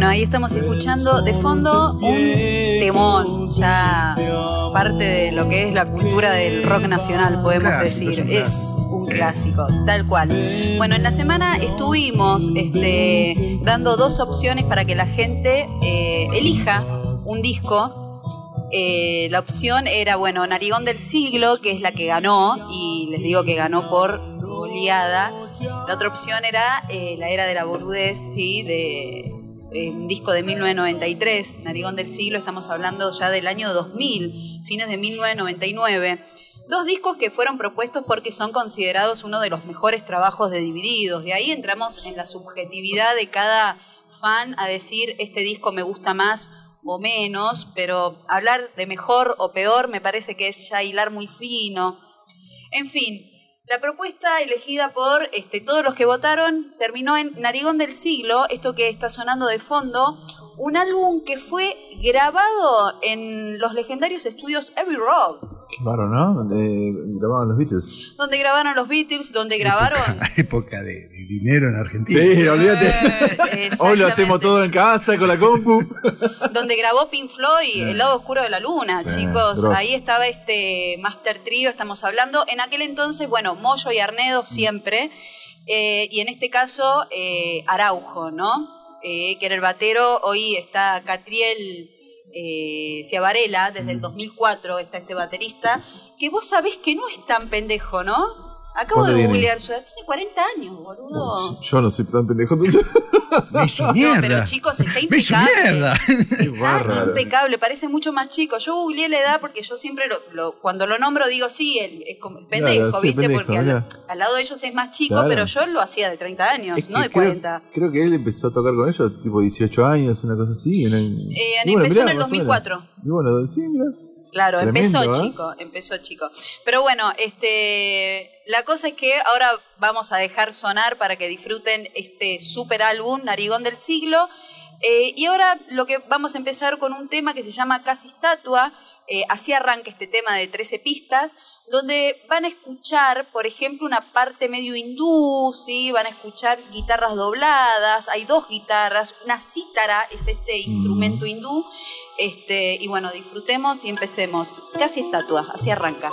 Bueno, ahí estamos escuchando de fondo un temón, ya parte de lo que es la cultura del rock nacional, podemos Clásico, decir. es un clásico, tal cual. Bueno, en la semana estuvimos este, dando dos opciones para que la gente eh, elija un disco. Eh, la opción era, bueno, Narigón del Siglo, que es la que ganó, y les digo que ganó por goleada. La otra opción era eh, La Era de la Boludez, ¿sí? De un disco de 1993, Narigón del Siglo, estamos hablando ya del año 2000, fines de 1999. Dos discos que fueron propuestos porque son considerados uno de los mejores trabajos de Divididos. De ahí entramos en la subjetividad de cada fan a decir este disco me gusta más o menos, pero hablar de mejor o peor me parece que es ya hilar muy fino. En fin, la propuesta elegida por este, todos los que votaron terminó en Narigón del Siglo, esto que está sonando de fondo, un álbum que fue grabado en los legendarios estudios Abbey Road, Qué raro, ¿no? Donde grababan los Beatles. donde grabaron los Beatles, donde grabaron... La época de, de dinero en Argentina. Sí, olvídate. Eh, Hoy lo hacemos todo en casa con la compu. donde grabó Pink Floyd, El lado oscuro de la luna, Sí, chicos. Ahí estaba este Master Trio, estamos hablando. En aquel entonces, bueno, Moyo y Arnedo siempre. Eh, y en este caso, eh, Araujo, ¿no? Eh, que era el batero. Hoy está Catriel eh, Ciavarela, desde el 2004 está este baterista. Que vos sabés que no es tan pendejo, ¿no? Acabo ¿Cuánto de googlear su edad. Tiene 40 años, boludo. Yo no soy tan pendejo, entonces. Me hizo No, mierda. pero chicos, está Me hizo impecable. mierda. Qué Está impecable, parece mucho más chico. Yo googleé la edad porque yo siempre lo, lo- cuando lo nombro digo sí, el, es como el pendejo, Claro, sí, ¿viste? pendejo, porque al, al lado de ellos es más chico, Claro. pero yo lo hacía de 30 años, Es que no de creo- 40. Creo, que él empezó a tocar con ellos, tipo 18 años, una cosa así. En el, Eh, bueno, empezó mirá, en el más o menos. 2004. Y bueno, sí, mira. Claro, Tremendo, empezó ¿eh? chico, empezó chico. Pero bueno, este, la cosa es que ahora vamos a dejar sonar para que disfruten este super álbum, Narigón del Siglo. Eh, y ahora lo que vamos a empezar con un tema que se llama Casi Estatua. Eh, así arranca este tema de 13 pistas, donde van a escuchar, por ejemplo, una parte medio hindú, ¿sí? van a escuchar guitarras dobladas, hay dos guitarras, una cítara es este instrumento hindú, este, y bueno, disfrutemos y empecemos. Casi estatua, así arranca.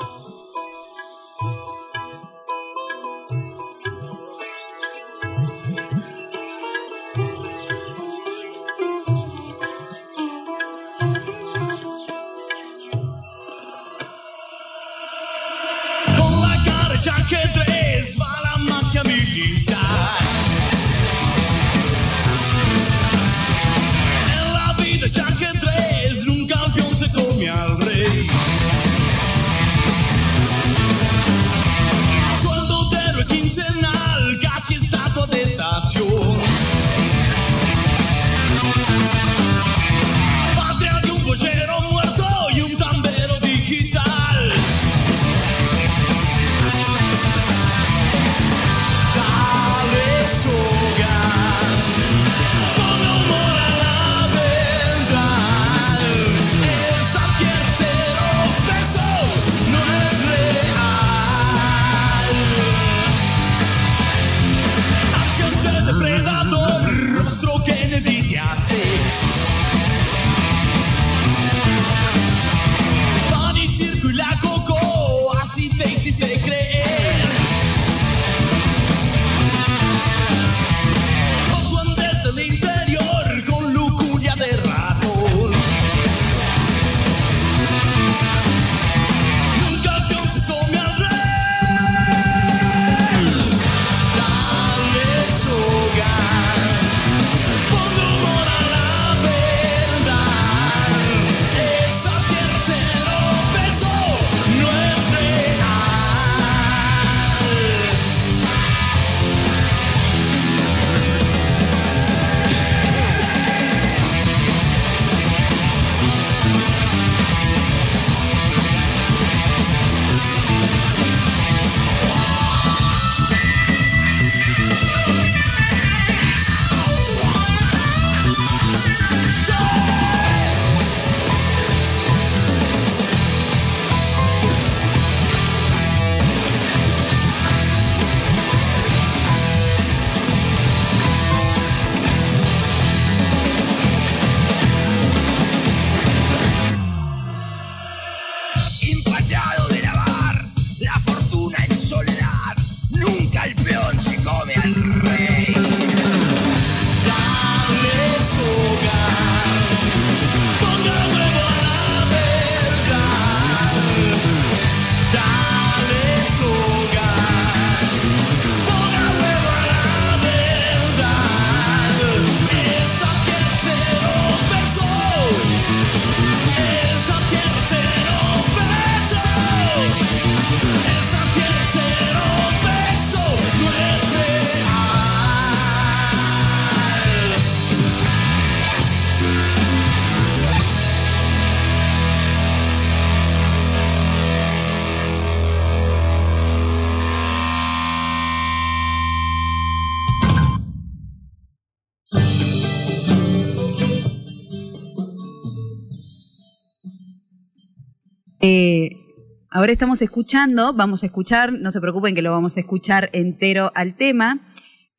Ahora estamos escuchando, vamos a escuchar, no se preocupen que lo vamos a escuchar entero al tema.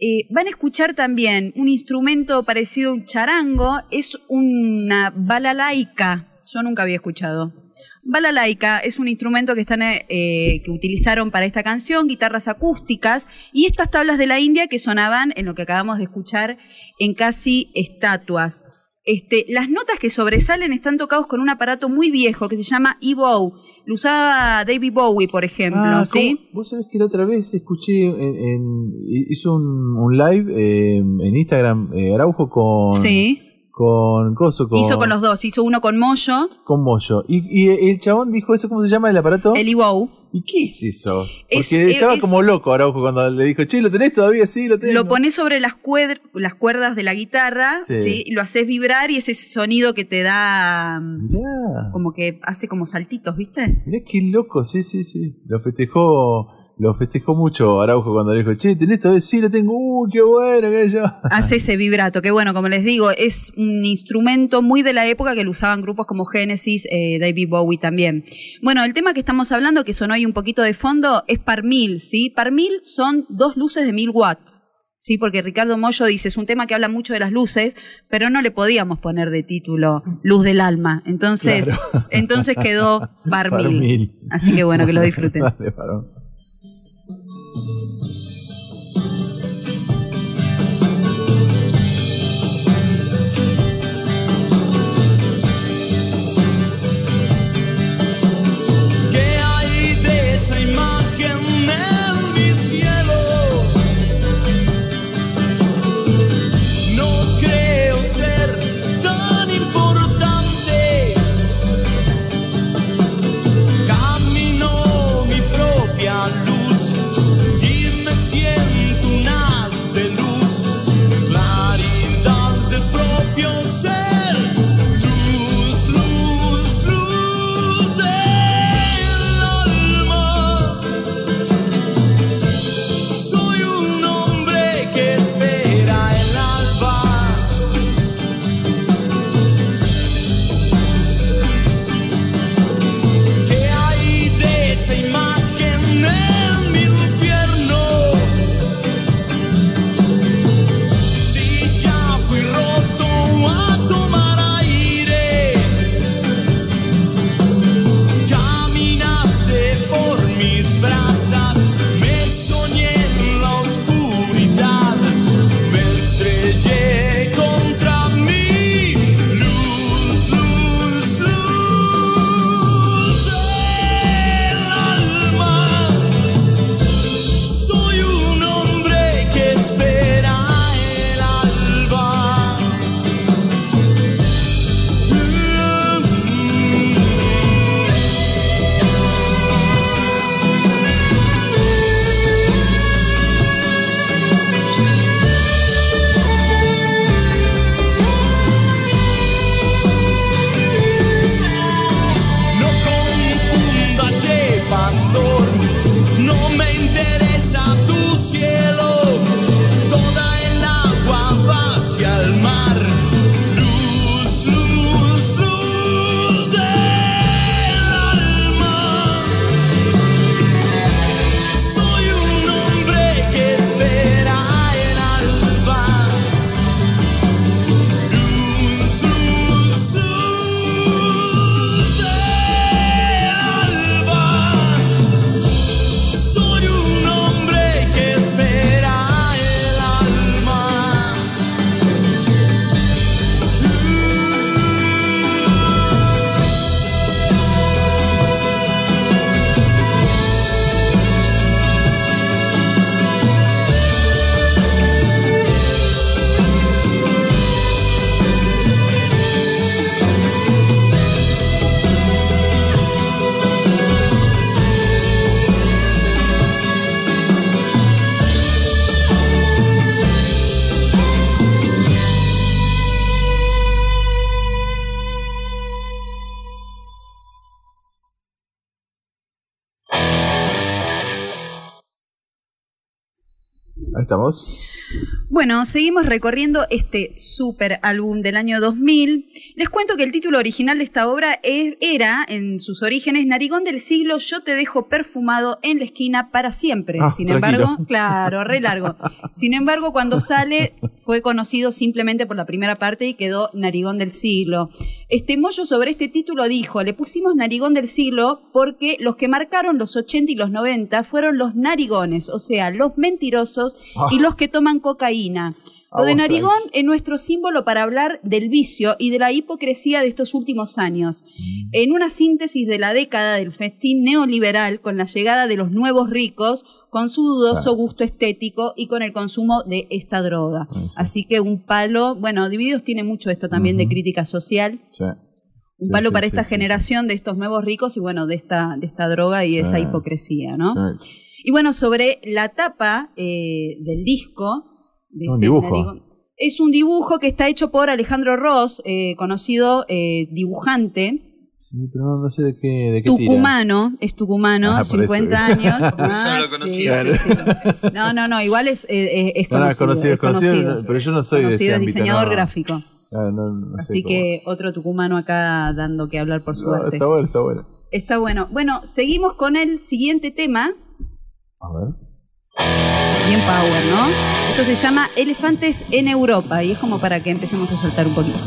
Eh, van a escuchar también un instrumento parecido a un charango, es una balalaika, yo nunca había escuchado. Balalaika es un instrumento que, están, eh, que utilizaron para esta canción, guitarras acústicas y estas tablas de la India que sonaban en lo que acabamos de escuchar en casi estatuas. Este, las notas que sobresalen están tocados con un aparato muy viejo que se llama E-Bow. Lo usaba David Bowie, por ejemplo, Ah, ¿sí? ¿cómo? Vos sabés que la otra vez escuché, en, en- hizo un, un live eh, en Instagram, eh, Araujo con, Sí. Con Coso, con, Hizo con los dos, hizo uno con Moyo, con Moyo. Y, y el chabón dijo eso, ¿cómo se llama el aparato? el E-Bow. ¿Y qué es eso? Porque Es- eh, estaba es- como loco Araujo cuando le dijo, che, ¿lo tenés todavía? Sí, lo tenés. Lo pones sobre las, cuer- las cuerdas de la guitarra, Sí. lo haces vibrar y ese sonido que te da Mirá, como que hace como saltitos, ¿viste? mirá qué loco, sí, sí, sí. Lo festejó, lo festejó mucho Araujo cuando le dijo, che, ¿tenés todavía? Sí, lo tengo. Uy, qué bueno, que yo. Hace ese vibrato, que bueno, como les digo, es un instrumento muy de la época que lo usaban grupos como Genesis, eh, David Bowie también. Bueno, el tema que estamos hablando, que sonó ahí un poquito de fondo, es par mil, ¿sí? Par mil son dos luces de mil watts. Sí, porque Ricardo Mollo dice, es un tema que habla mucho de las luces, pero no le podíamos poner de título Luz del Alma. Entonces, Claro. entonces quedó Par Par mil. mil. Así que bueno, que lo disfruten. Dale, estamos. Bueno, seguimos recorriendo este super álbum del año 2000. Les cuento que el título original de esta obra es- era, en sus orígenes, Narigón del siglo, yo te dejo perfumado en la esquina para siempre. Ah, Sin tranquilo. embargo, claro, re largo. Sin embargo, cuando sale, fue conocido simplemente por la primera parte y quedó Narigón del siglo. Este Moyo sobre este título dijo, le pusimos Narigón del siglo porque los que marcaron los 80 y los 90 fueron los narigones, o sea, los mentirosos y los que toman cocaína. Lo de narigón es nuestro símbolo para hablar del vicio y de la hipocresía de estos últimos años. En una síntesis de la década del festín neoliberal, con la llegada de los nuevos ricos, con su dudoso gusto estético y con el consumo de esta droga. Sí, sí. Así que un palo, bueno, Divididos tiene mucho esto también de crítica social. Sí. Un palo para esta generación de estos nuevos ricos y bueno, de esta, de esta droga y de esa Sí. hipocresía, ¿no? Y bueno, sobre la tapa eh, del disco. de Un este dibujo. Es un dibujo que está hecho por Alejandro Ross, eh, conocido eh, dibujante, Sí, pero no, no sé de qué, de qué tira. tucumano, es tucumano, Ah, por eso. 50 años. No Ah, lo sí, conocía. sí, sí. No, no, no, igual es, eh, es No, no, conocido. conocido, es conocido, conocido. pero yo no soy de ese Conocido, es ámbito, diseñador no. gráfico. Ah, no, no sé Así cómo. que otro tucumano acá dando que hablar por No, suerte. está bueno, está bueno. Está bueno. Bueno, seguimos con el siguiente tema. A ver. Bien power, ¿no? Esto se llama Elefantes en Europa y es como para que empecemos a saltar un poquito.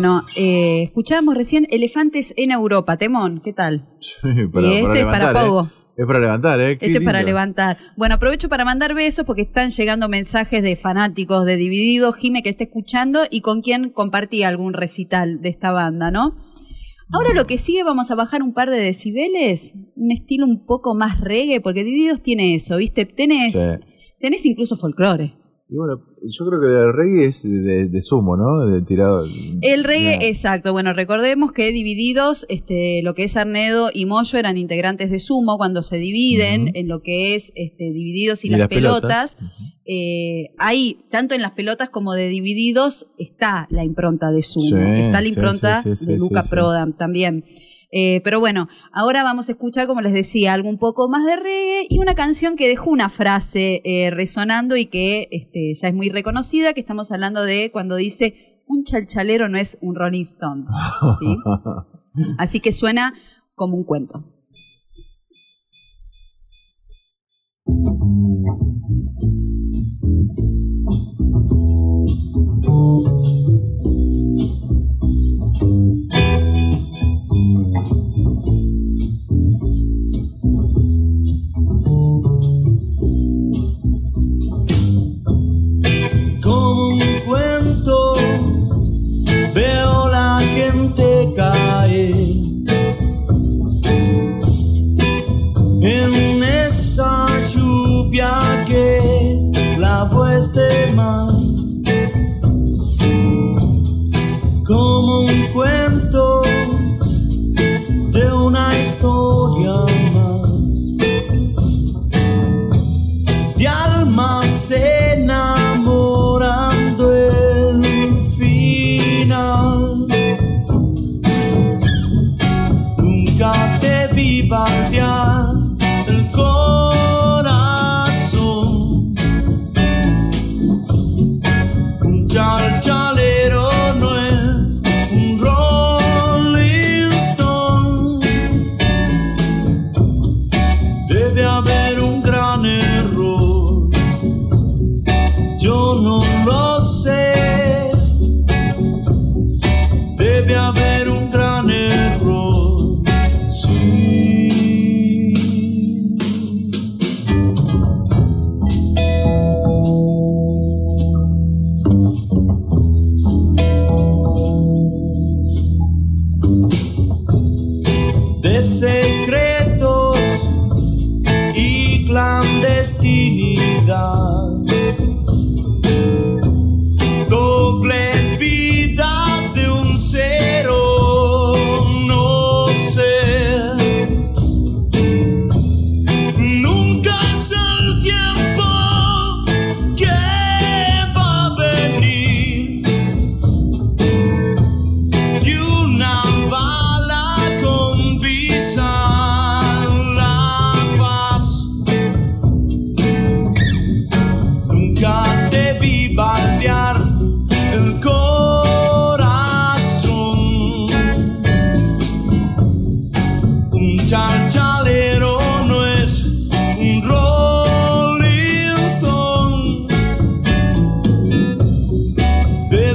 Bueno, eh, escuchábamos recién Elefantes en Europa. Temón, ¿qué tal? Sí, para, y este para es para ¿eh? Pogo. Es para levantar, ¿eh? Qué Este es para levantar. Bueno, aprovecho para mandar besos porque están llegando mensajes de fanáticos de Dividido, Jime que esté escuchando y con quien compartí algún recital de esta banda, ¿no? Ahora lo que sigue, vamos a bajar un par de decibeles, un estilo un poco más reggae, porque Divididos tiene eso, ¿viste? Tenés, Sí. tenés incluso folclore. Y bueno, yo creo que el reggae es de, de sumo, ¿no? De tirado. El reggae, exacto. Bueno, recordemos que divididos, este, lo que es Arnedo y Moyo eran integrantes de Sumo cuando se dividen en lo que es este, divididos y, Y las, las pelotas. pelotas. eh, ahí, tanto en las pelotas como de divididos, está la impronta de Sumo. Sí, está la impronta sí, sí, de Luca. Prodan también. Eh, pero bueno, ahora vamos a escuchar, como les decía, algo un poco más de reggae y una canción que dejó una frase eh, resonando y que este, ya es muy reconocida, que estamos hablando de cuando dice un chalchalero no es un Rolling Stone. ¿sí? Así que suena como un cuento. clandestinidad.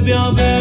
love your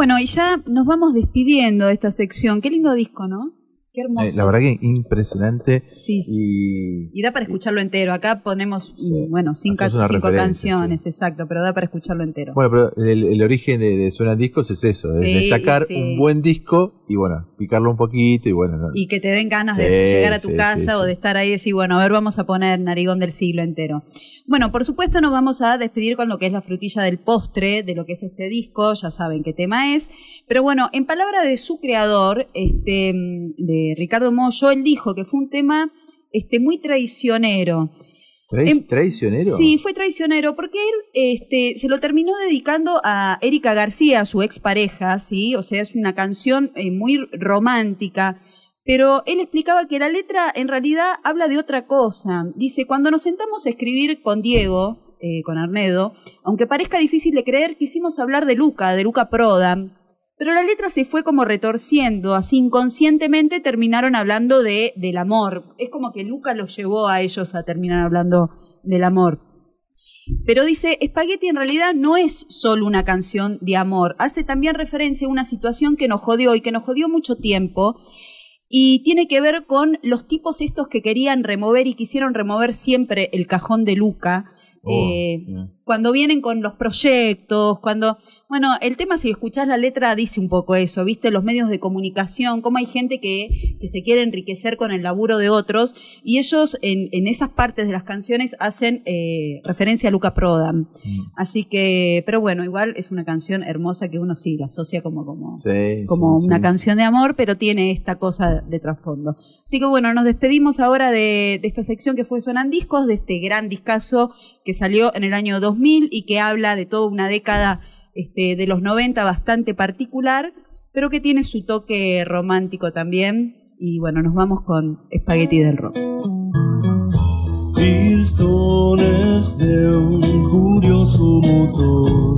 Bueno, y ya nos vamos despidiendo de esta sección. Qué lindo disco, ¿no? Qué hermoso. Eh, la verdad que impresionante. Sí. Y Y da para escucharlo entero. Acá ponemos, Sí. mm, bueno, cinco, canciones, exacto, pero da para escucharlo entero. bueno, pero el, el origen de, de Suenan Discos es eso, es destacar un buen disco y bueno, picarlo un poquito y bueno. no- y que te den ganas de llegar a tu casa o de estar ahí y decir, bueno, a ver, vamos a poner Narigón del siglo entero. Bueno, por supuesto nos vamos a despedir con lo que es la frutilla del postre de lo que es este disco, ya saben qué tema es, pero bueno, en palabra de su creador, este, mm, Ricardo Mollo, él dijo que fue un tema este, muy traicionero. ¿Trai- em- ¿Traicionero? Sí, fue traicionero porque él este, se lo terminó dedicando a Erika García, su expareja, ¿sí? O sea, es una canción eh, muy romántica. Pero él explicaba que la letra en realidad habla de otra cosa. Dice, cuando nos sentamos a escribir con Diego, eh, con Arnedo, aunque parezca difícil de creer, quisimos hablar de Luca, de Luca Prodan. Pero la letra se fue como retorciendo, así inconscientemente terminaron hablando de, del amor. Es como que Luca los llevó a ellos a terminar hablando del amor. Pero dice, Spaghetti en realidad no es solo una canción de amor, hace también referencia a una situación que nos jodió y que nos jodió mucho tiempo y tiene que ver con los tipos estos que querían remover y quisieron remover siempre el cajón de Luca. Oh, eh, yeah. Cuando vienen con los proyectos, cuando, bueno, el tema si escuchás la letra dice un poco eso, viste, los medios de comunicación, cómo hay gente que, que se quiere enriquecer con el laburo de otros y ellos en, en esas partes de las canciones hacen eh, referencia a Luca Prodan. Mm. Así que, pero bueno, igual es una canción hermosa que uno sí la asocia como, como, Sí, como sí, una sí. canción de amor, pero tiene esta cosa de trasfondo. Así que bueno, nos despedimos ahora de, de esta sección que fue Sonan Discos, de este gran discazo que salió en el año 2000 y que habla de toda una década este, de los 90 bastante particular, pero que tiene su toque romántico también. Y bueno, nos vamos con Spaghetti del Rock. Pistones de un curioso motor